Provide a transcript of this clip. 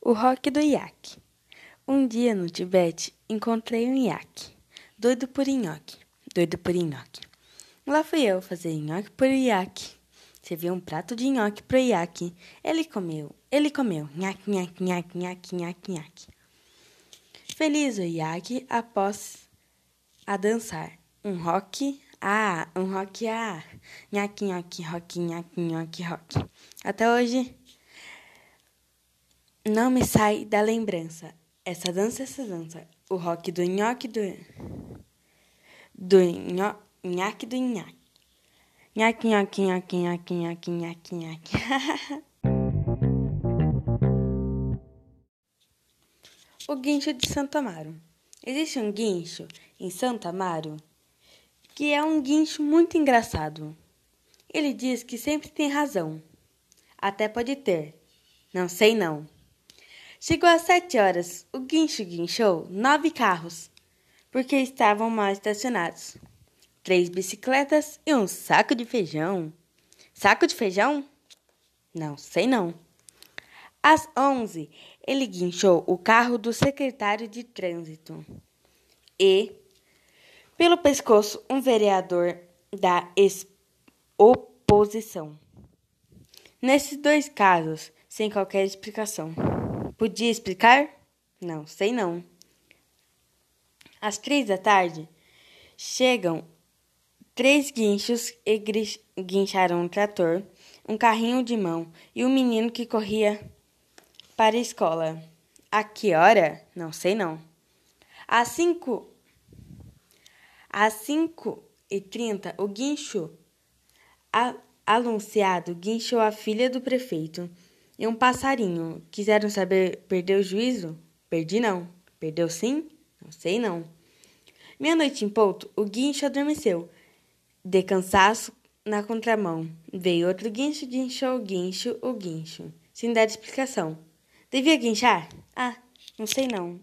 O rock do iaque. Um dia no Tibete encontrei um iaque, doido por nhoque, doido por nhoque. Lá fui eu fazer nhoque por iaque. Servi um prato de nhoque pro iaque. Ele comeu, ele comeu, nhaque, nhaque, nhaque, nhaque, nhaque, nhaque. Feliz o iaque após a dançar. Um rock, ah, um rock, ah. Nhaque, nhaque, rock, nhaque, nhaque, rock. Até hoje não me sai da lembrança. Essa dança, essa dança. O rock do nhoque do. Do nho, do nhaque. Nhaque, nhaque, nhaque, nhaque, nhaque, nhaque, nhaque. o guincho de Santo Amaro. Existe um guincho em Santo Amaro que é um guincho muito engraçado. Ele diz que sempre tem razão. Até pode ter. Não sei não. Chegou às sete horas. O guincho guinchou nove carros, porque estavam mal estacionados. Três bicicletas e um saco de feijão. Saco de feijão? Não, sei não. Às onze, ele guinchou o carro do secretário de trânsito. E, pelo pescoço, um vereador da oposição. Nesses dois casos, sem qualquer explicação. Podia explicar? Não, sei não. Às três da tarde, chegam três guinchos e guincharam um trator, um carrinho de mão e um menino que corria para a escola. A que hora? Não sei não. Às cinco... Às cinco e trinta, o guincho anunciado guinchou a filha do prefeito e um passarinho. Quiseram saber, perdeu o juízo? Perdi não. Perdeu sim? Não sei não. Meia-noite em ponto, o guincho adormeceu. De cansaço na contramão. Veio outro guincho, guinchou o guincho, o guincho. Sem dar explicação. Devia guinchar? Ah, não sei não.